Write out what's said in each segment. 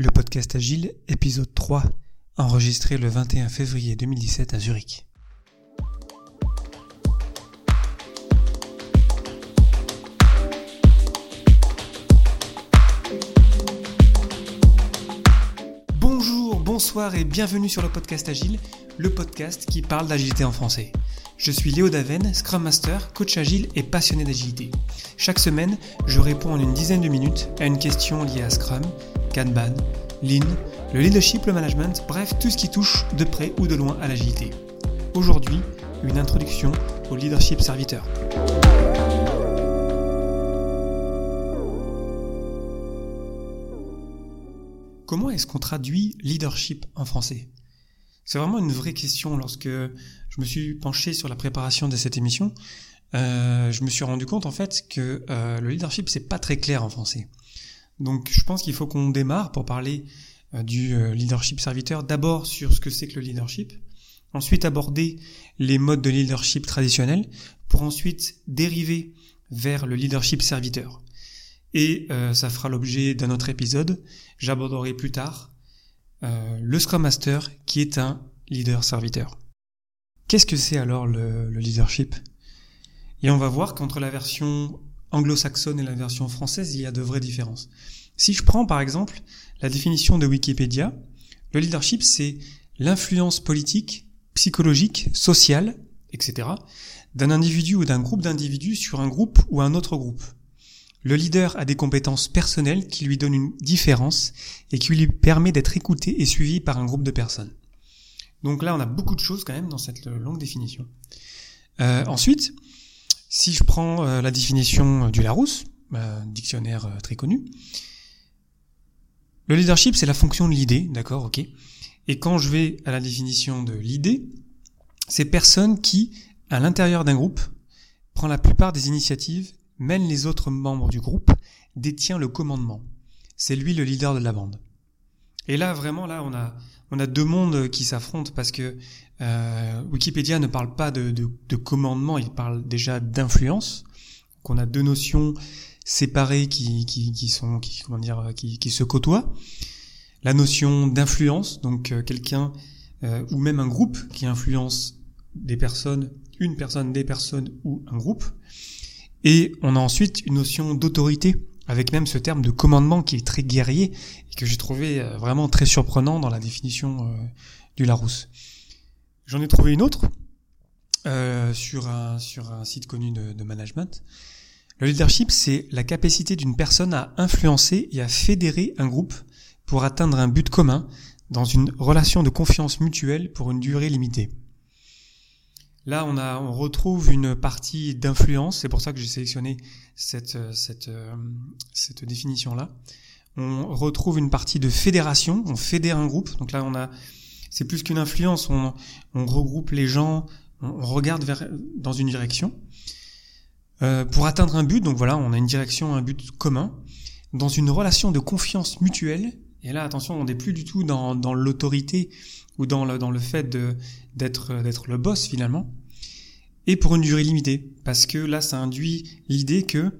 Le podcast Agile, épisode 3, enregistré le 21 février 2017 à Zurich. Bonjour, bonsoir et bienvenue sur le podcast Agile, le podcast qui parle d'agilité en français. Je suis Léo Daven, Scrum Master, coach agile et passionné d'agilité. Chaque semaine, je réponds en une dizaine de minutes à une question liée à Scrum, Kanban, Lean, le leadership, le management, bref, tout ce qui touche de près ou de loin à l'agilité. Aujourd'hui, une introduction au leadership serviteur. Comment est-ce qu'on traduit leadership en français? C'est vraiment une vraie question lorsque je me suis penché sur la préparation de cette émission. Euh, je me suis rendu compte en fait que euh, le leadership c'est pas très clair en français. Donc je pense qu'il faut qu'on démarre pour parler euh, du euh, leadership serviteur d'abord sur ce que c'est que le leadership, ensuite aborder les modes de leadership traditionnels pour ensuite dériver vers le leadership serviteur. Et euh, ça fera l'objet d'un autre épisode. J'aborderai plus tard le Scrum Master qui est un leader serviteur. Qu'est-ce que c'est alors le, le leadership? Et on va voir qu'entre la version anglo-saxonne et la version française, il y a de vraies différences. Si je prends par exemple la définition de Wikipédia, le leadership c'est l'influence politique, psychologique, sociale, etc. d'un individu ou d'un groupe d'individus sur un groupe ou un autre groupe. Le leader a des compétences personnelles qui lui donnent une différence et qui lui permet d'être écouté et suivi par un groupe de personnes. Donc là, on a beaucoup de choses quand même dans cette longue définition. Euh, ensuite, si je prends euh, la définition du Larousse, euh, dictionnaire euh, très connu, le leadership c'est la fonction de l'idée, d'accord, ok. Et quand je vais à la définition de l'idée, c'est personne qui, à l'intérieur d'un groupe, prend la plupart des initiatives, mène les autres membres du groupe, détient le commandement. C'est lui le leader de la bande. Et là, vraiment, là, on a, on a deux mondes qui s'affrontent parce que euh, Wikipédia ne parle pas de, de, de, commandement, il parle déjà d'influence. Qu'on a deux notions séparées qui, qui, qui sont, qui, comment dire, qui, qui se côtoient. La notion d'influence, donc euh, quelqu'un euh, ou même un groupe qui influence des personnes, une personne, des personnes ou un groupe. Et on a ensuite une notion d'autorité, avec même ce terme de commandement qui est très guerrier et que j'ai trouvé euh, vraiment très surprenant dans la définition du Larousse. J'en ai trouvé une autre euh, sur, un, sur un site connu de, de management. Le leadership, c'est la capacité d'une personne à influencer et à fédérer un groupe pour atteindre un but commun dans une relation de confiance mutuelle pour une durée limitée. Là, on, a, on retrouve une partie d'influence, c'est pour ça que j'ai sélectionné cette, cette, euh, cette définition-là. On retrouve une partie de fédération, on fédère un groupe. Donc là, on a c'est plus qu'une influence. On, on, regroupe les gens, on, regarde vers, dans une direction euh, pour atteindre un but. Donc voilà, on a une direction, un but commun, dans une relation de confiance mutuelle. Et là, attention, on n'est plus du tout dans, dans l'autorité ou dans le, dans le fait d'être le boss finalement. Et pour une durée limitée, parce que là, ça induit l'idée que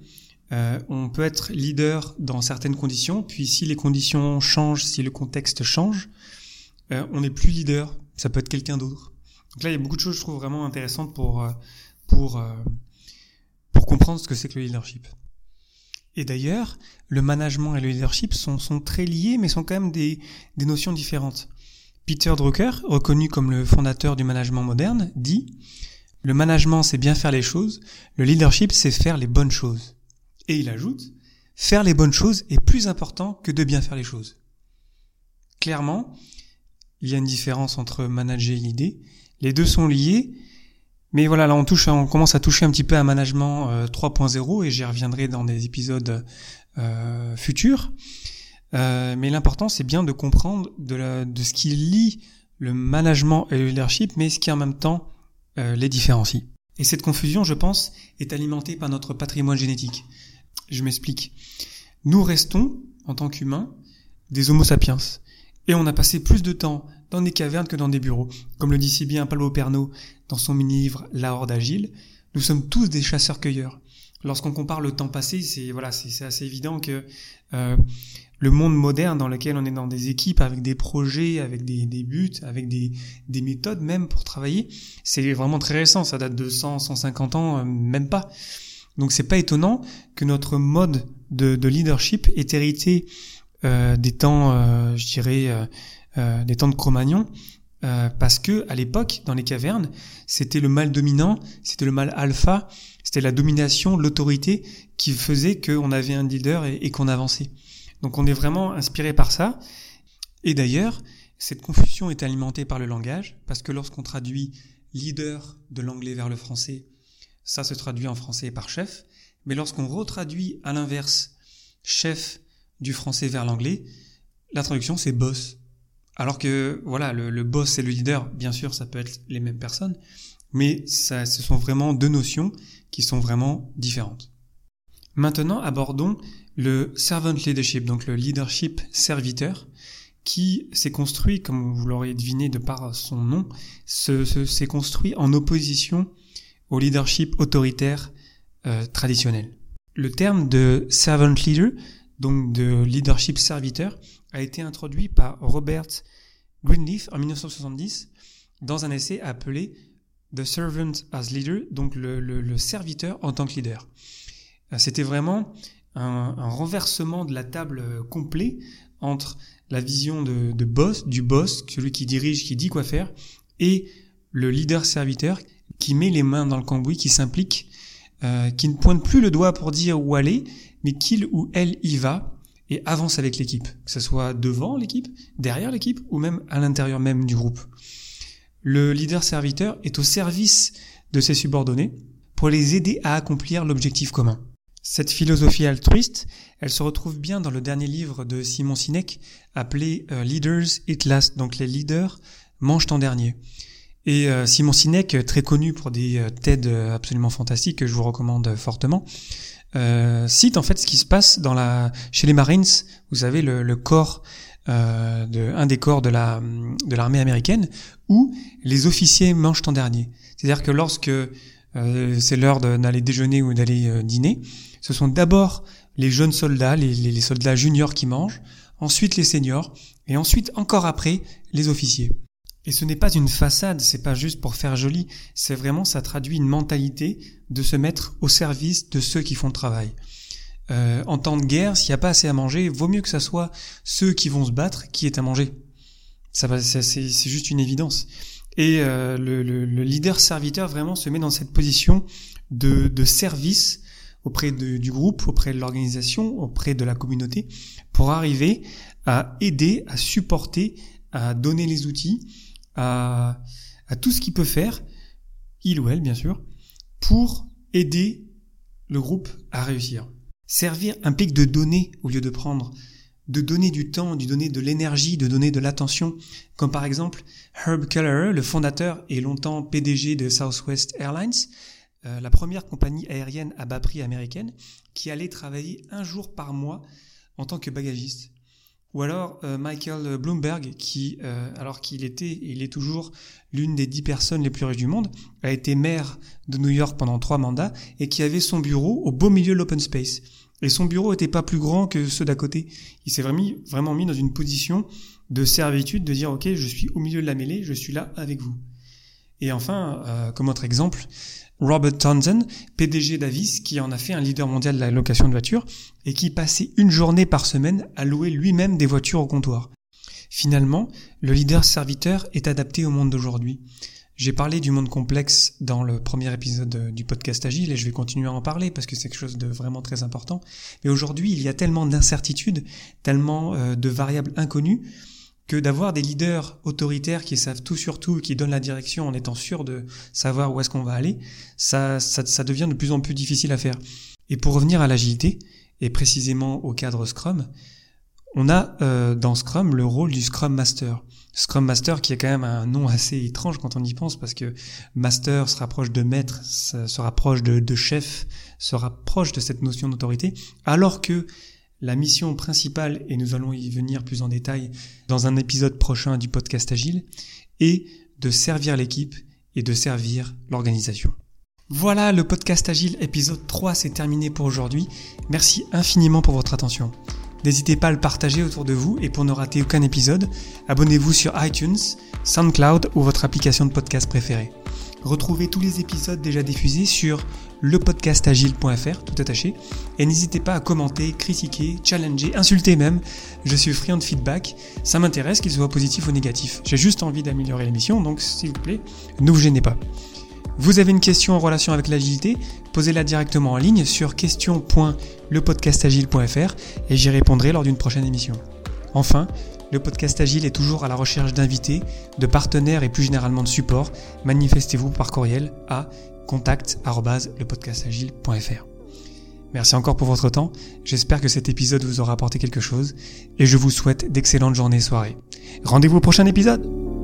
euh, on peut être leader dans certaines conditions, puis si les conditions changent, si le contexte change, euh, on n'est plus leader, ça peut être quelqu'un d'autre. Donc là, il y a beaucoup de choses, je trouve, vraiment intéressantes pour, euh, pour, euh, pour comprendre ce que c'est que le leadership. Et d'ailleurs, le management et le leadership sont, très liés, mais sont quand même des, des notions différentes. Peter Drucker, reconnu comme le fondateur du management moderne, dit Le management, c'est bien faire les choses, le leadership, c'est faire les bonnes choses. Et il ajoute Faire les bonnes choses est plus important que de bien faire les choses. Clairement, il y a une différence entre manager et l'idée. Les deux sont liés, mais voilà, là on touche, on commence à toucher un petit peu à management 3.0 euh, et j'y reviendrai dans des épisodes euh, futurs. Euh, mais l'important c'est bien de comprendre de, la, de ce qui lie le management et le leadership, mais ce qui en même temps les différencie. Et cette confusion, je pense, est alimentée par notre patrimoine génétique. Je m'explique. Nous restons, en tant qu'humains, des homo sapiens. Et on a passé plus de temps dans des cavernes que dans des bureaux. Comme le dit si bien Palo Perno dans son mini-livre La Horde Agile, nous sommes tous des chasseurs-cueilleurs. lorsqu'on compare le temps passé, c'est voilà, c'est assez évident que euh, le monde moderne dans lequel on est dans des équipes avec des projets, avec des, buts, avec des, des, méthodes même pour travailler, c'est vraiment très récent. Ça date de 100, 150 ans, euh, même pas. Donc c'est pas étonnant que notre mode de, de leadership ait hérité euh, des temps, euh, je dirais, euh, des temps de Cro-Magnon, parce que à l'époque, dans les cavernes, c'était le mal dominant, c'était le mal alpha, c'était la domination, l'autorité qui faisait qu'on avait un leader et, qu'on avançait. Donc on est vraiment inspiré par ça. Et d'ailleurs, cette confusion est alimentée par le langage, parce que lorsqu'on traduit leader de l'anglais vers le français, ça se traduit en français par chef. Mais lorsqu'on retraduit à l'inverse chef du français vers l'anglais, la traduction c'est boss. Alors que voilà, le, boss et le leader, bien sûr, ça peut être les mêmes personnes, mais ce sont vraiment deux notions qui sont vraiment différentes. Maintenant, abordons le servant leadership, donc le leadership serviteur, qui s'est construit, comme vous l'aurez deviné de par son nom, s'est construit en opposition au leadership autoritaire euh, traditionnel. Le terme de servant leader, donc de leadership serviteur, a été introduit par Robert Greenleaf en 1970 dans un essai appelé The Servant as Leader, donc le, serviteur en tant que leader. Euh, c'était vraiment un, renversement de la table euh, complet entre la vision de, boss, du boss, celui qui dirige, qui dit quoi faire, et le leader serviteur qui met les mains dans le cambouis, qui s'implique, euh, qui ne pointe plus le doigt pour dire où aller, mais qu'il ou elle y va et avance avec l'équipe, que ce soit devant l'équipe, derrière l'équipe ou même à l'intérieur même du groupe. Le leader serviteur est au service de ses subordonnés pour les aider à accomplir l'objectif commun. Cette philosophie altruiste, elle se retrouve bien dans le dernier livre de Simon Sinek appelé euh, Leaders It Last, donc les leaders mangent en dernier. Et euh, Simon Sinek, très connu pour des euh, TED absolument fantastiques que je vous recommande fortement, cite en fait ce qui se passe dans la chez les Marines. Vous savez le, corps euh, de, un des corps de la de l'armée américaine où les officiers mangent en dernier. C'est-à-dire que lorsque euh, c'est l'heure d'aller déjeuner ou d'aller euh, dîner, ce sont d'abord les jeunes soldats, les, soldats juniors qui mangent, ensuite les seniors, et ensuite encore après les officiers. Et ce n'est pas une façade, c'est pas juste pour faire joli, c'est vraiment ça traduit une mentalité de se mettre au service de ceux qui font le travail. Euh, en temps de guerre, s'il n'y a pas assez à manger, vaut mieux que ça soit ceux qui vont se battre qui aient à manger. Ça c'est juste une évidence. Et euh, le, leader serviteur vraiment se met dans cette position de, service auprès du groupe, auprès de l'organisation, auprès de la communauté, pour arriver à aider, à supporter, à donner les outils, à, tout ce qu'il peut faire, il ou elle bien sûr, pour aider le groupe à réussir. Servir implique de donner au lieu de prendre, de donner du temps, de donner de l'énergie, de donner de l'attention, comme par exemple Herb Keller, le fondateur et longtemps PDG de Southwest Airlines, euh, la première compagnie aérienne à bas prix américaine, qui allait travailler un jour par mois en tant que bagagiste. Ou alors euh, Michael Bloomberg, qui, euh, alors qu'il était et il est toujours l'une des dix personnes les plus riches du monde, a été maire de New York pendant trois mandats et qui avait son bureau au beau milieu de l'open space. Et son bureau n'était pas plus grand que ceux d'à côté. Il s'est vraiment, mis dans une position de servitude, de dire ok, je suis au milieu de la mêlée, je suis là avec vous. Et enfin, euh, comme autre exemple, Robert Townsend, PDG d'Avis, qui en a fait un leader mondial de la location de voitures et qui passait une journée par semaine à louer lui-même des voitures au comptoir. Finalement, le leader serviteur est adapté au monde d'aujourd'hui. J'ai parlé du monde complexe dans le premier épisode du podcast Agile et je vais continuer à en parler parce que c'est quelque chose de vraiment très important. Mais aujourd'hui, il y a tellement d'incertitudes, tellement euh, de variables inconnues que d'avoir des leaders autoritaires qui savent tout sur tout, qui donnent la direction en étant sûr de savoir où est-ce qu'on va aller, ça, ça, ça devient de plus en plus difficile à faire. Et pour revenir à l'agilité, et précisément au cadre Scrum, on a euh, dans Scrum le rôle du Scrum Master. Scrum Master qui a quand même un nom assez étrange quand on y pense parce que Master se rapproche de maître, se rapproche de, de chef, se rapproche de cette notion d'autorité, alors que la mission principale, et nous allons y venir plus en détail dans un épisode prochain du podcast Agile, est de servir l'équipe et de servir l'organisation. Voilà, le podcast Agile épisode 3 c'est terminé pour aujourd'hui. Merci infiniment pour votre attention. N'hésitez pas à le partager autour de vous et pour ne rater aucun épisode, abonnez-vous sur iTunes, SoundCloud ou votre application de podcast préférée. Retrouvez tous les épisodes déjà diffusés sur lepodcastagile.fr, tout attaché. Et n'hésitez pas à commenter, critiquer, challenger, insulter même. Je suis friand de feedback. Ça m'intéresse qu'il soit positif ou négatif. J'ai juste envie d'améliorer l'émission, donc s'il vous plaît, ne vous gênez pas. Vous avez une question en relation avec l'agilité, posez-la directement en ligne sur question.lepodcastagile.fr et j'y répondrai lors d'une prochaine émission. Enfin, le podcast Agile est toujours à la recherche d'invités, de partenaires et plus généralement de support. Manifestez-vous par courriel à contact@lepodcastagile.fr. Merci encore pour votre temps. J'espère que cet épisode vous aura apporté quelque chose et je vous souhaite d'excellentes journées et soirées. Rendez-vous au prochain épisode.